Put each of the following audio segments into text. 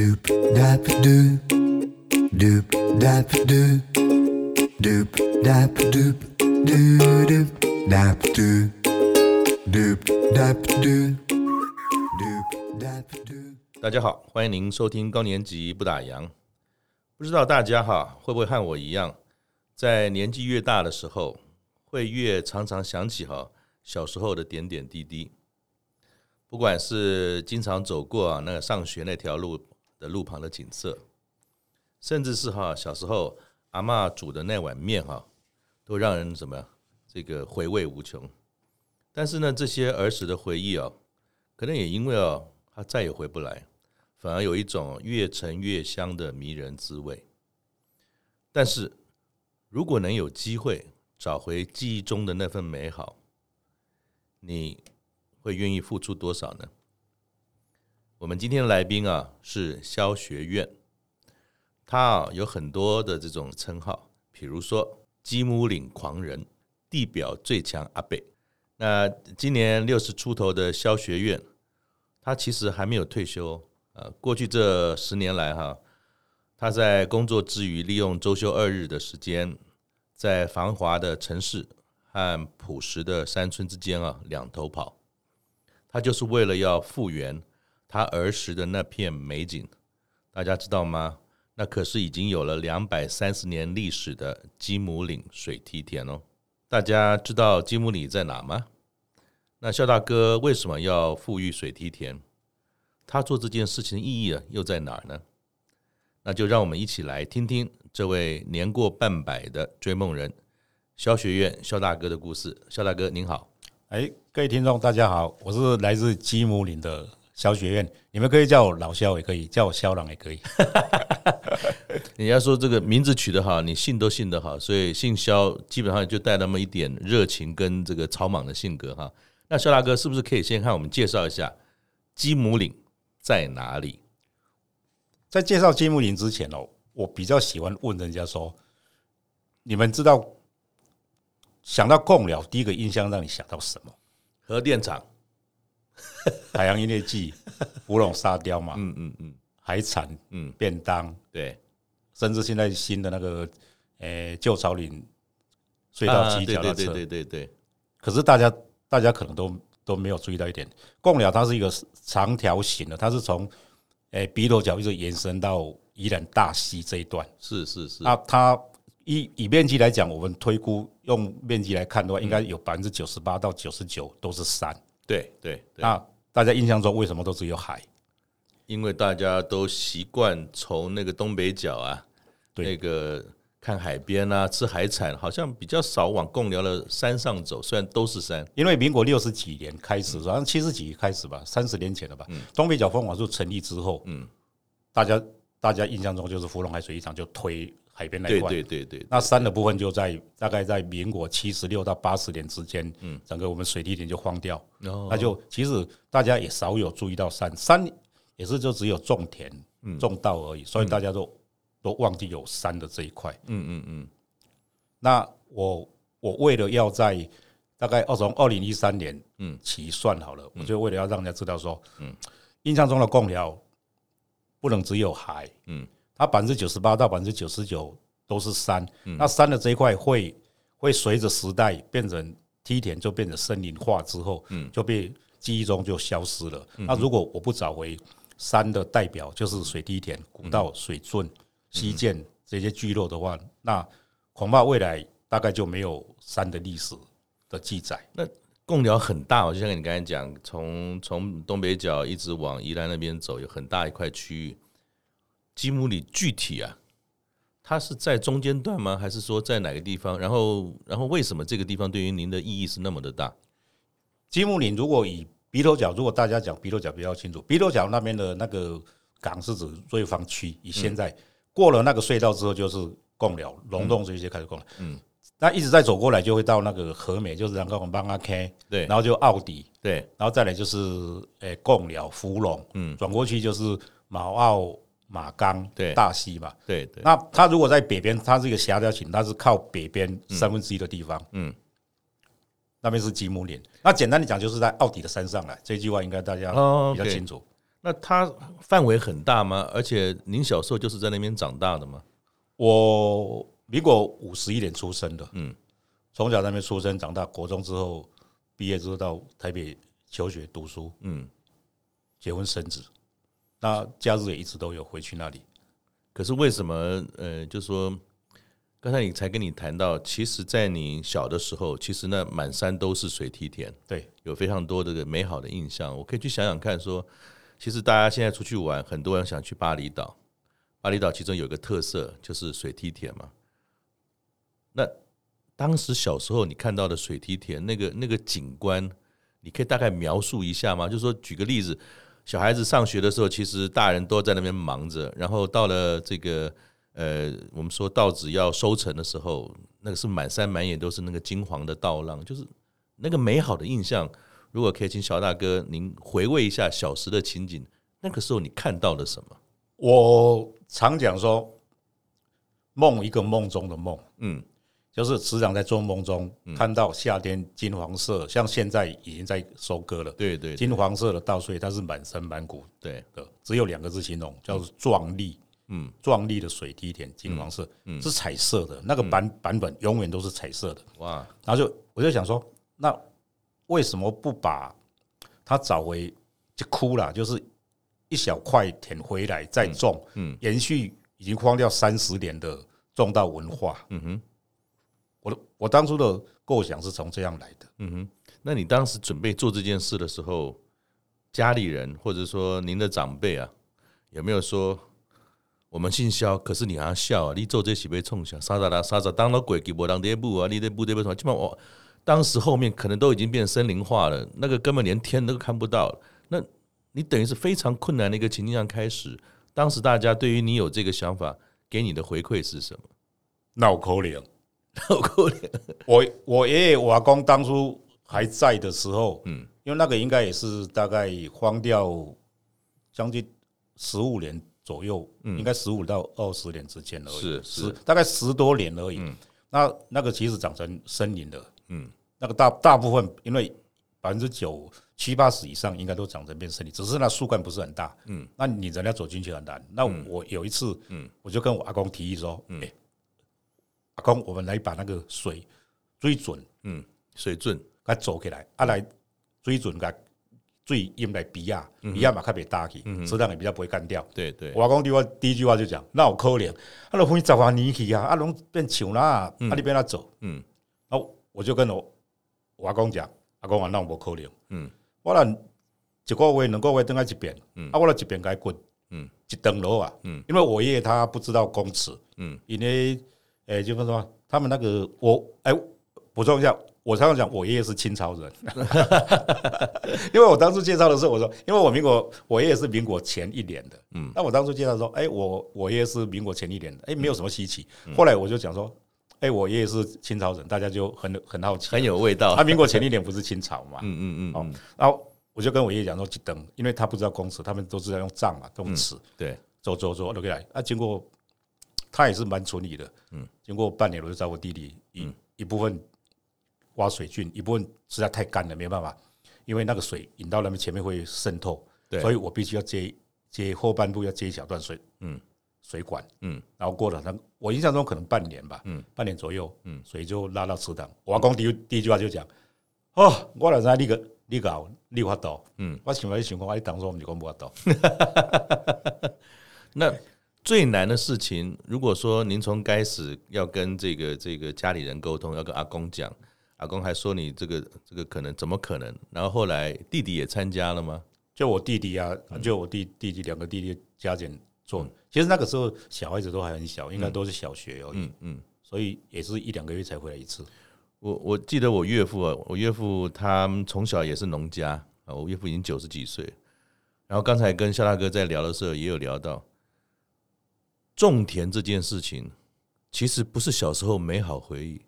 doop dap doo doop dap doo doop dap doop doo doop dap doo doop dap doo doop dap doo。大家好，欢迎您收听高年级不打烊。不知道大家哈会不会和我一样，在年纪越大的时候，会越常常想起哈小时候的点点滴滴。不管是经常走过那个上学那条路的路旁的景色，甚至是哈小时候阿嬷煮的那碗面哈，都让人怎么这个回味无穷。但是呢，这些儿时的回忆啊，可能也因为啊，它再也回不来，反而有一种越陈越香的迷人滋味。但是如果能有机会找回记忆中的那份美好，你会愿意付出多少呢？我们今天的来宾啊是萧学院，他啊有很多的这种称号，比如说鸡母岭狂人、地表最强阿贝。那今年六十出头的萧学院，他其实还没有退休。呃，过去这十年来哈，他在工作之余，利用周休二日的时间，在繁华的城市和朴实的山村之间啊两头跑，他就是为了要复原。他儿时的那片美景，大家知道吗？那可是已经有了两百三十年历史的鸡母岭水梯田哦。大家知道鸡母岭在哪吗？那肖大哥为什么要富裕水梯田？他做这件事情的意义啊，又在哪儿呢？那就让我们一起来听听这位年过半百的追梦人肖学院肖大哥的故事。肖大哥您好，哎，各位听众大家好，我是来自鸡母岭的。萧学院，你们可以叫我老萧，也可以叫我萧郎，也可以。人家 说这个名字取得好，你姓都姓得好，所以姓萧基本上就带那么一点热情跟这个草莽的性格哈。那萧大哥是不是可以先看我们介绍一下鸡母岭在哪里？在介绍鸡母岭之前哦，我比较喜欢问人家说：你们知道想到贡寮，第一个印象让你想到什么？核电厂。海洋音乐季、芙蓉沙雕嘛，嗯嗯嗯，海产，嗯，便当，对，甚至现在新的那个，诶，旧草岭隧道骑脚踏车，对对对对。可是大家大家可能都都没有注意到一点，贡寮它是一个长条形的，它是从诶鼻头角一直延伸到宜兰大溪这一段，是是是。那它以以面积来讲，我们推估用面积来看的话，应该有百分之九十八到九十九都是山。对对，那大家印象中为什么都只有海？因为大家都习惯从那个东北角啊，那个看海边啊，吃海产，好像比较少往贡寮的山上走。虽然都是山，因为民国六十几年开始，好像七十几开始吧，三十年前了吧。东北角风管处成立之后，嗯，大家大家印象中就是芙蓉海水浴场就推。海边那块，对对对，那山的部分就在大概在民国七十六到八十年之间，嗯，整个我们水梯田就荒掉，那就其实大家也少有注意到山，山也是就只有种田、种稻而已，所以大家都都忘记有山的这一块，嗯嗯嗯。那我我为了要在大概二从二零一三年嗯。起算好了，我就为了要让人家知道说，嗯，印象中的贡寮不能只有海，嗯。它百分之九十八到百分之九十九都是山，那山的这一块会会随着时代变成梯田，就变成森林化之后，就被记忆中就消失了。那如果我不找回山的代表，就是水梯田、古道、水圳、西涧这些聚落的话，那恐怕未来大概就没有山的历史的记载。那贡寮很大，我就像你刚才讲，从从东北角一直往宜兰那边走，有很大一块区域。鸡母岭具体啊，它是在中间段吗？还是说在哪个地方？然后，然后为什么这个地方对于您的意义是那么的大？吉姆岭如果以鼻头角，如果大家讲鼻头角比较清楚，鼻头角那边的那个港是指瑞芳区。以现在过了那个隧道之后，就是贡寮、龙洞这些开始贡寮。嗯，那一直在走过来，就会到那个和美，就是然后我们帮他开，对，然后就奥迪，对，然后再来就是诶贡寮、福隆，嗯，转过去就是毛澳。马岗对大溪嘛，对对。那它如果在北边，它是一个狭条形，它是靠北边三分之一的地方，嗯，那边是吉姆岭。那简单的讲，就是在奥迪的山上来。这句话应该大家比较清楚。那它范围很大吗？而且您小时候就是在那边长大的吗？我民国五十一年出生的，嗯，从小在那边出生长大，国中之后毕业之后到台北求学读书，嗯，结婚生子，那假日也一直都有回去那里。可是为什么？呃，就说刚才你才跟你谈到，其实，在你小的时候，其实那满山都是水梯田，对，有非常多的美好的印象。我可以去想想看，说。其实大家现在出去玩，很多人想去巴厘岛。巴厘岛其中有一个特色就是水梯田嘛。那当时小时候你看到的水梯田那个那个景观，你可以大概描述一下吗？就是说，举个例子，小孩子上学的时候，其实大人都在那边忙着，然后到了这个呃，我们说稻子要收成的时候，那个是满山满眼都是那个金黄的稻浪，就是那个美好的印象。如果可以请小大哥您回味一下小时的情景，那个时候你看到了什么？我常讲说，梦一个梦中的梦，嗯，就是时常在做梦中看到夏天金黄色，像现在已经在收割了，对对，金黄色的稻穗，它是满山满谷，对。的，只有两个字形容，叫做壮丽，嗯，壮丽的水梯田，金黄色，是彩色的，那个版版本永远都是彩色的，哇，然后就我就想说，那。为什么不把它找回就枯了？就是一小块田回来再种，嗯，延续已经荒掉三十年的种稻文化。嗯哼，我的我当初的构想是从这样来的。嗯哼，那你当时准备做这件事的时候，家里人或者说您的长辈啊，有没有说我们姓肖，可是你还要笑啊？你做这是被冲下，啥啥啦啥啥当了鬼给我当爹不啊？你得不得不什么？基本我。当时后面可能都已经变森林化了，那个根本连天都看不到。那你等于是非常困难的一个情境上开始。当时大家对于你有这个想法，给你的回馈是什么？闹可怜，闹可怜。我我爷爷我阿公当初还在的时候，嗯，因为那个应该也是大概荒掉将近十五年左右，嗯，应该十五到二十年之间而已，是是，大概十多年而已。嗯，那那个其实长成森林的。嗯，那个大大部分，因为百分之九七八十以上应该都长成变森林，只是那树干不是很大。嗯，那你人家走进去很难。那我有一次，嗯，我就跟我阿公提议说，嗯，阿公，我们来把那个水追准，嗯，水准，它走起来，啊，来追准个最淹来比亚，比亚嘛特别大气，质量也比较不会干掉。对对，我阿公第一第一句话就讲，那我可怜，啊，都分十万年去啊，啊，拢变树啦，啊，你变他走，嗯，啊。我就跟我我阿公讲，阿公啊那我可能，嗯，我那一个月两个月等下一遍，嗯，啊，我俩一遍该滚，嗯，一登楼啊，嗯，因为我爷爷他不知道公尺，嗯，因为诶、欸，就是说他们那个我哎，补、欸、充一下，我常常讲我爷爷是清朝人，因为我当初介绍的时候我说，因为我民国我爷爷是民国前一年的，嗯，那我当初介绍说，哎、欸，我我爷爷是民国前一年的，哎、欸，没有什么稀奇，后来我就讲说。哎、欸，我爷爷是清朝人，大家就很很好奇，很有味道。他、啊、民国前一年不是清朝嘛？嗯嗯嗯。哦，然后我就跟我爷爷讲说，去等，因为他不知道公尺，他们都是在用丈嘛，用尺、嗯。对，走走走，都过来。啊，经过他也是蛮纯理的。嗯，经过半年，我就找我弟弟一、嗯、一部分挖水菌，一部分实在太干了，没办法，因为那个水引到那边前面会渗透，对，所以我必须要接接后半部要接一小段水。嗯。水管，嗯，然后过了，那我印象中可能半年吧，嗯，半年左右，嗯，水就拉到池塘。我阿公第一第一句话就讲，哦，我来在那个你搞你发抖，嗯，我想来想讲，我一当初我们就讲不发抖。那最难的事情，如果说您从开始要跟这个这个家里人沟通，要跟阿公讲，阿公还说你这个这个可能怎么可能？然后后来弟弟也参加了吗？就我弟弟啊，就我弟弟弟两个弟弟加减。做，其实那个时候小孩子都还很小，应该都是小学而已，嗯嗯，所以也是一两个月才回来一次。我我记得我岳父啊，我岳父他从小也是农家啊，我岳父已经九十几岁，然后刚才跟肖大哥在聊的时候也有聊到，种田这件事情其实不是小时候美好回忆，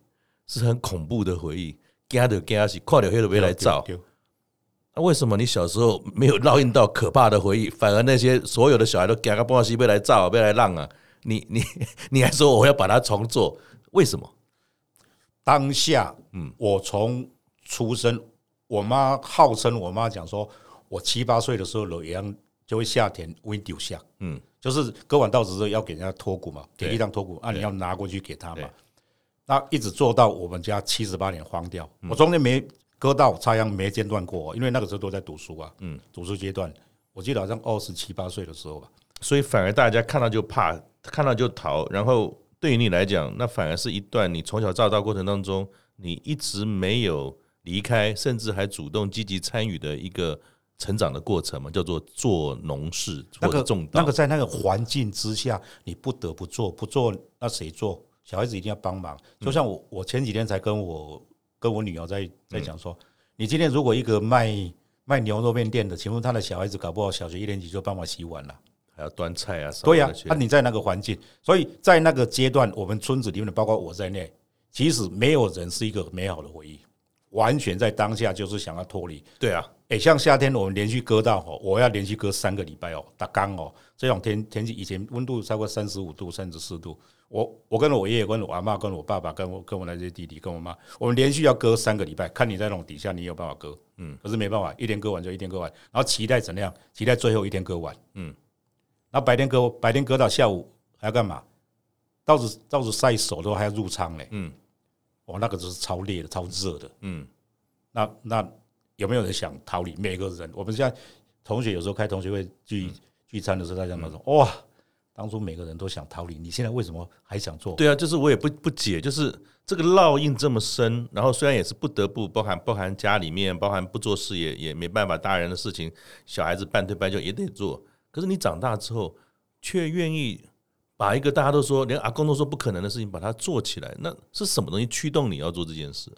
是很恐怖的回忆，惊的惊死，快点黑了别来照。那、啊、为什么你小时候没有烙印到可怕的回忆，反而那些所有的小孩都惊个波西被来造，被来浪啊？你你 你还说我要把它重做？为什么？当下，嗯，我从出生，我妈号称我妈讲说，我七八岁的时候，就会下田 window 下，嗯，就是割完稻子之后要给人家脱谷嘛，给地上脱谷，啊，你要拿过去给他嘛。那一直做到我们家七十八年荒掉，我中间没割稻插秧没间断过，因为那个时候都在读书啊，嗯，读书阶段，我记得好像二十七八岁的时候吧。所以反而大家看到就怕，看到就逃，然后对于你来讲，那反而是一段你从小到大过程当中，你一直没有离开，甚至还主动积极参与的一个成长的过程嘛，叫做做农事或者种稻。那个在那个环境之下，你不得不做，不做那谁做？小孩子一定要帮忙。就像我，我前几天才跟我跟我女儿在在讲说，你今天如果一个卖卖牛肉面店的，请问他的小孩子搞不好小学一年级就帮忙洗碗了，还要端菜啊？对呀，那你在那个环境，所以在那个阶段，我们村子里面的，包括我在内，其实没有人是一个美好的回忆。完全在当下就是想要脱离。对啊，诶，像夏天我们连续割到哦，我要连续割三个礼拜哦，打缸哦，这种天天气以前温度超过三十五度、三十四度，我我跟我爷爷、跟我阿妈、跟我爸爸、跟我跟我那些弟弟、跟我妈，我们连续要割三个礼拜，看你在那种底下，你有办法割，嗯，可是没办法，一天割完就一天割完，然后期待怎样？期待最后一天割完，嗯，然后白天割，白天割到下午还要干嘛？稻子稻子晒熟都还要入仓嘞，嗯。哇，那个就是超烈的、超热的。嗯，那那有没有人想逃离？每个人，我们现在同学有时候开同学会聚聚餐的时候，大家都说：“哇，当初每个人都想逃离，你现在为什么还想做？”对啊，就是我也不不解，就是这个烙印这么深，然后虽然也是不得不，包含包含家里面，包含不做事也也没办法，大人的事情，小孩子半推半就也得做。可是你长大之后，却愿意。把一个大家都说连阿公都说不可能的事情把它做起来，那是什么东西驱动你要做这件事？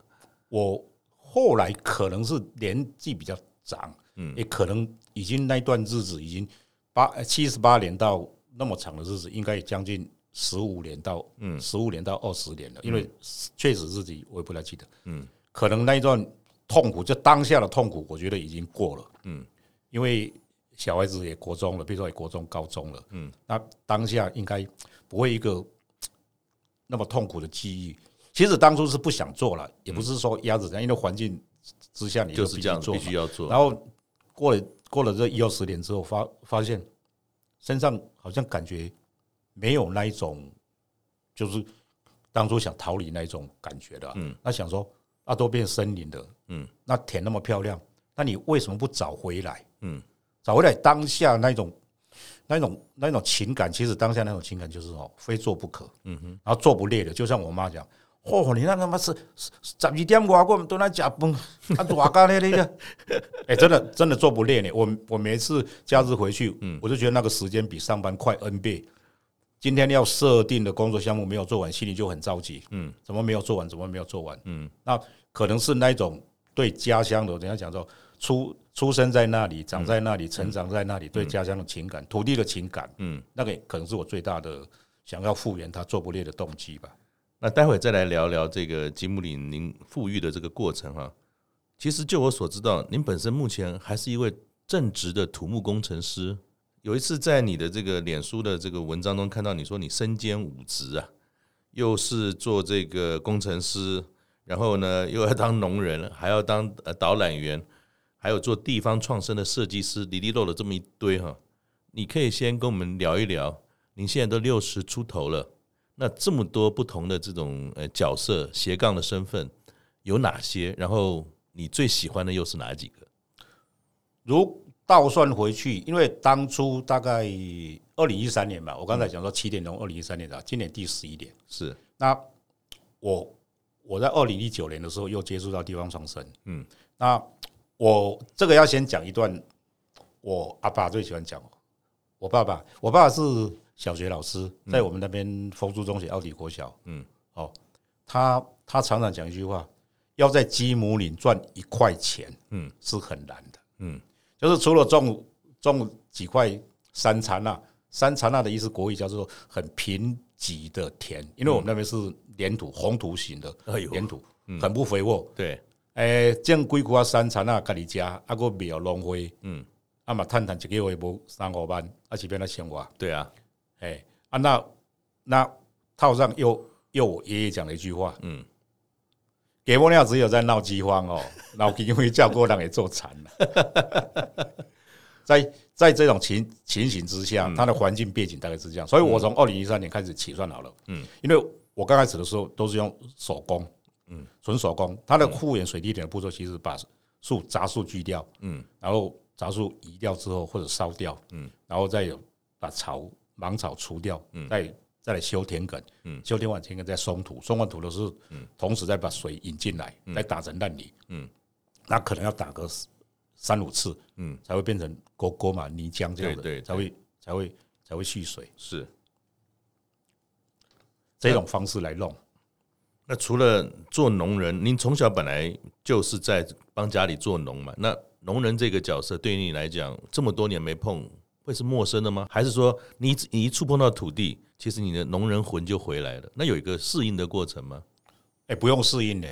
我后来可能是年纪比较长，嗯，也可能已经那段日子已经八七十八年到那么长的日子，应该将近十五年到嗯。十五年到二十年了，因为确实自己我也不太记得，嗯，可能那一段痛苦就当下的痛苦，我觉得已经过了，嗯，因为。小孩子也国中了，比如说也国中、高中了，嗯，那当下应该不会一个那么痛苦的记忆。其实当初是不想做了，也不是说压着人，因为环境之下你就必须做，必须要做。然后过了过了这一二十年之后，发发现身上好像感觉没有那一种，就是当初想逃离那一种感觉的。嗯，那想说啊，都变森林的，嗯，那田那么漂亮，那你为什么不找回来？嗯。找回来当下那种、那种、那种情感，其实当下那种情感就是哦，非做不可。嗯哼，然后做不累的，就像我妈讲，嚯，你那他妈是十二点外过都来加班，啊，多干那那个，哎，真的真的做不累呢。我我每次假日回去，嗯，我就觉得那个时间比上班快 N 倍。今天要设定的工作项目没有做完，心里就很着急。嗯，怎么没有做完？怎么没有做完？嗯，那可能是那一种对家乡的，人家讲说出。出生在那里，长在那里，成长在那里，对家乡的情感、土地的情感，嗯，那个可能是我最大的想要复原它做不裂的动机吧。那待会再来聊聊这个吉姆林您富裕的这个过程哈。其实就我所知道，您本身目前还是一位正直的土木工程师。有一次在你的这个脸书的这个文章中看到你说你身兼五职啊，又是做这个工程师，然后呢又要当农人，还要当呃导览员。还有做地方创生的设计师，里里漏了这么一堆哈，你可以先跟我们聊一聊。您现在都六十出头了，那这么多不同的这种呃角色斜杠的身份有哪些？然后你最喜欢的又是哪几个？如倒算回去，因为当初大概二零一三年吧，我刚才讲说七点钟，二零一三年的，今年第十一年是。那我我在二零一九年的时候又接触到地方创生，嗯，那。我这个要先讲一段，我阿爸最喜欢讲。我爸爸，我爸爸是小学老师，在我们那边丰都中学奥迪国小。嗯，哦，他他常常讲一句话：要在鸡母岭赚一块钱，嗯，是很难的。嗯，就是除了种种几块山茶纳，山茶纳的意思国语叫做很贫瘠的田，因为我们那边是黏土红土型的，黏土很不肥沃。对。诶，种几寡山产啊，家己食，啊，个苗浪费，嗯，啊嘛，趁趁一个月无三五万，啊，是变来生活。对啊，诶，啊，那那套上又又我爷爷讲了一句话，嗯，给我俩只有在闹饥荒哦，闹饥荒叫过人也做惨了，在在这种情情形之下，它的环境背景大概是这样。所以我从二零一三年开始起算好了，嗯，因为我刚开始的时候都是用手工，嗯，纯手工。它的护眼水滴点的步骤，其实把树杂树锯掉，嗯，然后杂树移掉之后或者烧掉，嗯，然后再有把草芒草除掉，嗯，再再来修田埂，嗯，修田完田埂再松土，松完土的时候，嗯，同时再把水引进来，再打成烂泥，嗯，那可能要打个三五次，嗯，才会变成沟沟嘛泥浆这样的，对，才会才会才会蓄水，是。这种方式来弄。那除了做农人，您从小本来就是在帮家里做农嘛？那农人这个角色对于你来讲，这么多年没碰，会是陌生的吗？还是说你你一触碰到土地，其实你的农人魂就回来了？那有一个适应的过程吗？哎，不用适应的，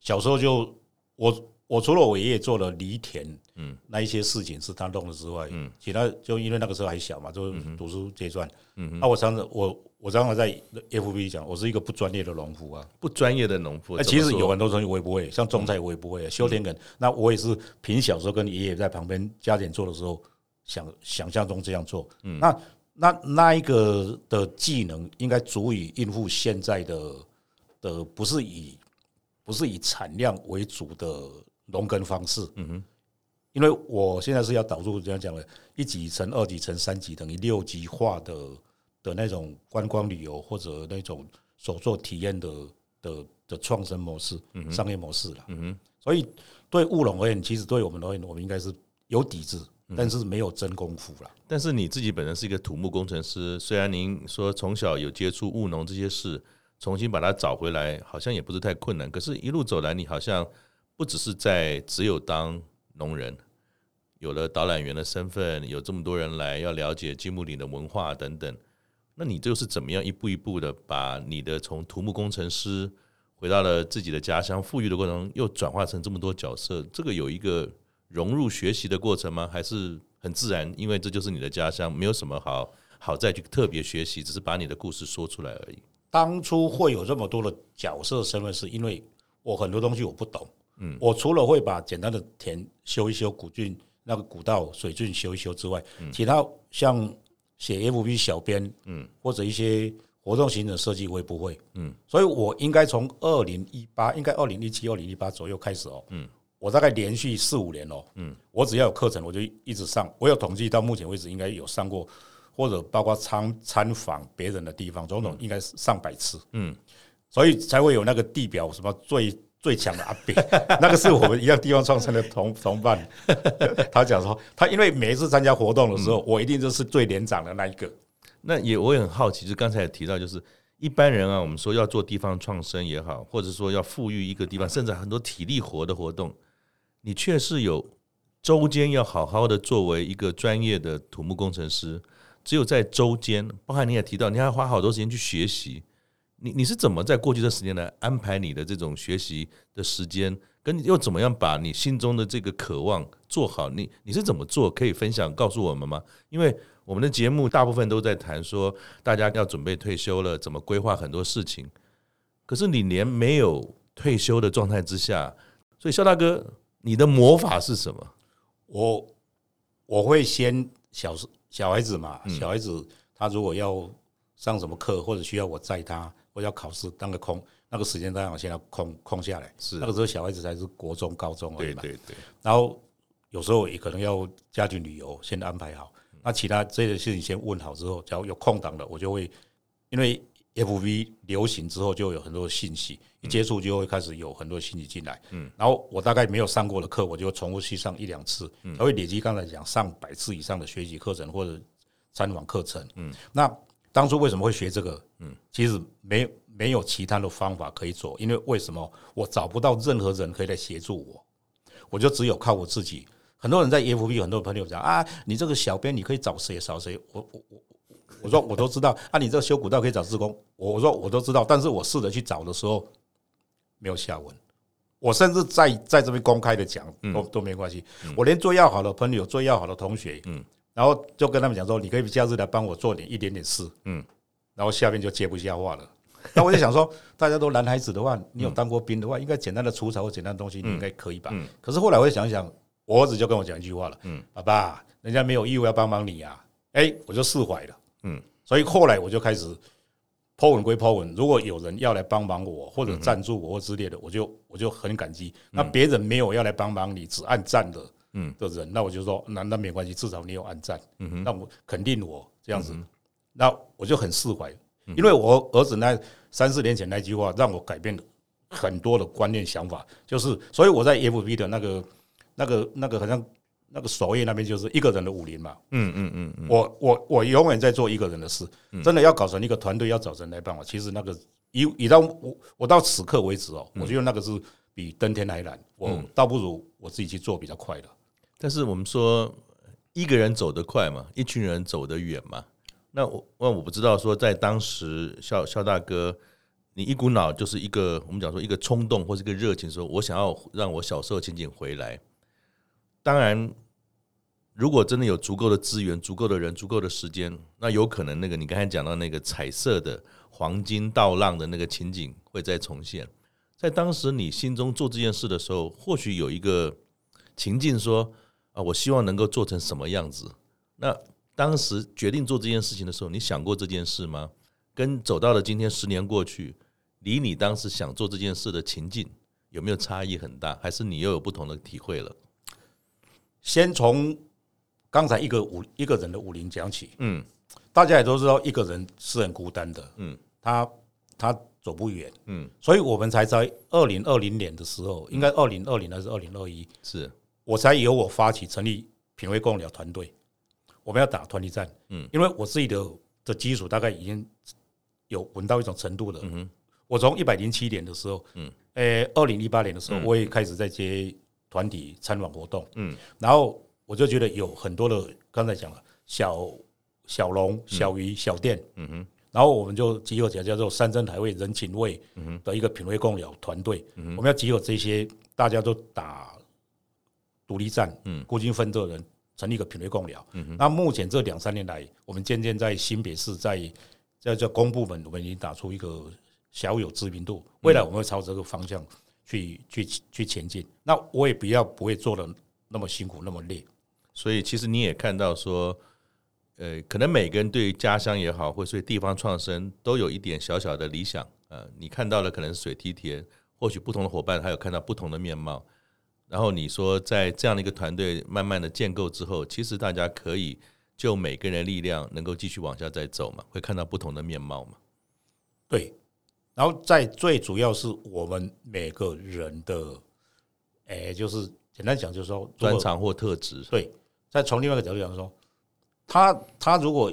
小时候就我。我除了我爷爷做了犁田，嗯，那一些事情是他弄的之外，嗯，其他就因为那个时候还小嘛，就读书阶段，嗯，那我常常我我常常在 FB 讲，我是一个不专业的农夫啊，不专业的农夫。那其实有很多东西我也不会，像种菜我也不会，修田埂，那我也是凭小时候跟爷爷在旁边加点做的时候，想想象中这样做，嗯，那那那一个的技能应该足以应付现在的的不是以不是以产量为主的。农耕方式，嗯哼，因为我现在是要导入这样讲的，一级乘二级乘三级等于六级化的的那种观光旅游或者那种手作体验的的的创生模式，嗯，商业模式了，嗯哼，所以对务农而言，其实对我们而言，我们应该是有底子，但是没有真功夫了。但是你自己本身是一个土木工程师，虽然您说从小有接触务农这些事，重新把它找回来，好像也不是太困难。可是，一路走来，你好像。不只是在只有当农人，有了导览员的身份，有这么多人来要了解金木岭的文化等等，那你就是怎么样一步一步的把你的从土木工程师回到了自己的家乡富裕的过程，又转化成这么多角色？这个有一个融入学习的过程吗？还是很自然？因为这就是你的家乡，没有什么好好再去特别学习，只是把你的故事说出来而已。当初会有这么多的角色身份，是因为我很多东西我不懂。嗯，我除了会把简单的田修一修，古郡那个古道水郡修一修之外，其他像写 FB 小编，嗯，或者一些活动行程设计，我也不会，嗯，所以我应该从二零一八，应该二零一七、二零一八左右开始哦，嗯，我大概连续四五年哦，嗯，我只要有课程，我就一直上，我有统计到目前为止应该有上过，或者包括参参访别人的地方，总统应该是上百次，嗯，所以才会有那个地表什么最。最强的阿炳，那个是我们一样地方创生的同同伴。他讲说，他因为每一次参加活动的时候，我一定就是最年长的那一个。那也我也很好奇，就刚才也提到，就是一般人啊，我们说要做地方创生也好，或者说要富裕一个地方，甚至很多体力活的活动，你确实有周间要好好的作为一个专业的土木工程师，只有在周间，包含你也提到，你还要花好多时间去学习。你你是怎么在过去的十年来安排你的这种学习的时间，跟你又怎么样把你心中的这个渴望做好？你你是怎么做？可以分享告诉我们吗？因为我们的节目大部分都在谈说，大家要准备退休了，怎么规划很多事情。可是你连没有退休的状态之下，所以肖大哥，你的魔法是什么？我我会先小小孩子嘛，小孩子他如果要上什么课，或者需要我载他。我要考试，当个空那个时间当然我现在空空下来，是那个时候小孩子才是国中、高中而已嘛。对对对。然后有时候也可能要家庭旅游，先安排好。那其他这些事情先问好之后，只要有空档的，我就会因为 FV 流行之后，就有很多信息，一接触就会开始有很多信息进来。嗯。然后我大概没有上过的课，我就重复去上一两次，才会累积刚才讲上百次以上的学习课程或者参访课程。嗯。那。当初为什么会学这个？嗯，其实没没有其他的方法可以做，因为为什么我找不到任何人可以来协助我，我就只有靠我自己。很多人在 FB，很多朋友讲啊，你这个小编你可以找谁找谁？我我我我说我都知道啊，你这个修古道可以找志工，我我说我都知道，但是我试着去找的时候没有下文。我甚至在在这边公开的讲都都没关系，我连最要好的朋友、最要好的同学，嗯。然后就跟他们讲说，你可以假日来帮我做点一点点事，嗯，然后下面就接不下话了。那我就想说，大家都男孩子的话，你有当过兵的话，应该简单的除草或简单的东西，你应该可以吧？可是后来我就想想，我儿子就跟我讲一句话了，嗯，爸爸，人家没有义务要帮忙你啊，哎，我就释怀了，嗯，所以后来我就开始 po 文归 po 文，如果有人要来帮忙我或者赞助我或之类的，我就我就很感激。那别人没有要来帮忙你，只按赞的，嗯。的人，那我就说，那那没关系，至少你有暗赞，嗯哼，那我肯定我这样子，那我就很释怀，因为我儿子那三四年前那句话让我改变了很多的观念想法，就是所以我在 FB 的那个。那个那个好像那个首页那边就是一个人的武林嘛，嗯嗯嗯嗯，我我我永远在做一个人的事，真的要搞成一个团队，要找人来帮我。其实那个以以到我我到此刻为止哦，我觉得那个是比登天还难，我倒不如我自己去做比较快的。但是我们说一个人走得快嘛，一群人走得远嘛。那我那我不知道说在当时肖肖大哥。你一股脑就是一个，我们讲说一个冲动或是一个热情，说我想要让我小时候情景回来。当然，如果真的有足够的资源、足够的人、足够的时间，那有可能那个你刚才讲到那个彩色的黄金稻浪的那个情景会再重现。在当时你心中做这件事的时候，或许有一个情境说啊，我希望能够做成什么样子。那当时决定做这件事情的时候，你想过这件事吗？跟走到了今天，十年过去，离你当时想做这件事的情境有没有差异很大？还是你又有不同的体会了？先从刚才一个武一个人的武林讲起。嗯，大家也都知道，一个人是很孤单的。嗯，他他走不远。嗯，所以我们才在二零二零年的时候，应该二零二零还是二零二一？是我才由我发起成立品味共聊团队，我们要打团体战。嗯，因为我自己的的基础大概已经。有稳到一种程度的，我从一百零七年的时候，嗯，诶，二零一八年的时候，我也开始在接团体参访活动，嗯，然后我就觉得有很多的，刚才讲了小小龙、小鱼、小店，嗯哼，然后我们就集合起来叫做山珍海味人情味，的一个品味贡寮团队，我们要集合这些大家都打独立站，嗯，孤军奋斗的人，成立一个品类共聊，嗯，那目前这两三年来，我们渐渐在新北市在。在这公部门，我们已经打出一个小有知名度。未来我们会朝这个方向去去去前进。那我也比较不会做的那么辛苦，那么累。所以，其实你也看到说，呃，可能每个人对于家乡也好，或是对地方创生，都有一点小小的理想。呃，你看到的可能是水梯田，或许不同的伙伴还有看到不同的面貌。然后你说，在这样的一个团队慢慢的建构之后，其实大家可以。就每个人力量能够继续往下再走嘛，会看到不同的面貌嘛。对，然后在最主要是我们每个人的，哎，就是简单讲，就是说专长或特质。对，再从另外一个角度讲说，他他如果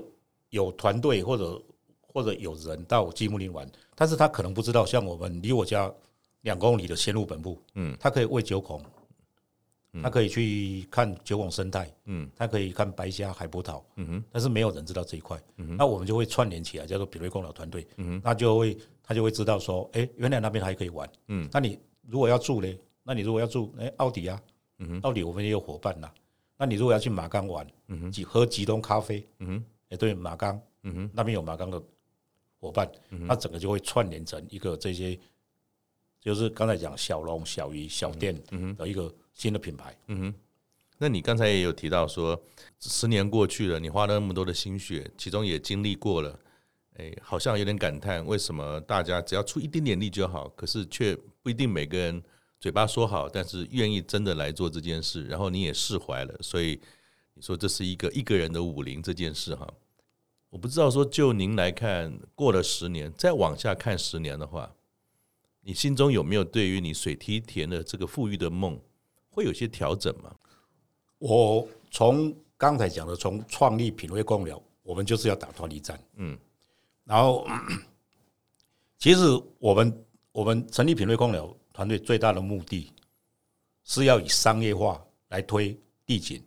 有团队或者或者有人到积木林玩，但是他可能不知道，像我们离我家两公里的仙路本部，嗯，他可以喂九孔。他可以去看九孔生态，嗯，他可以看白虾、海葡萄，嗯哼，但是没有人知道这一块，嗯哼，那我们就会串联起来，叫做品味贡寮团队，嗯哼，那就会他就会知道说，哎，原来那边还可以玩，嗯，那你如果要住呢？那你如果要住，哎，奥迪啊，嗯哼，奥迪我们也有伙伴呐，那你如果要去马钢玩，嗯哼，喝吉东咖啡，嗯哼，哎，对，马钢，嗯哼，那边有马钢的伙伴，那整个就会串联成一个这些，就是刚才讲小龙、小鱼、小店的一个。新的品牌，嗯哼，那你刚才也有提到说，十年过去了，你花了那么多的心血，其中也经历过了，哎，好像有点感叹，为什么大家只要出一点点力就好，可是却不一定每个人嘴巴说好，但是愿意真的来做这件事，然后你也释怀了，所以你说这是一个一个人的武林这件事哈，我不知道说就您来看，过了十年，再往下看十年的话，你心中有没有对于你水梯田的这个富裕的梦？会有些调整吗？我从刚才讲的，从创立品味贡寮，我们就是要打团体战。嗯，然后 其实我们我们成立品味贡寮团队最大的目的是要以商业化来推地景，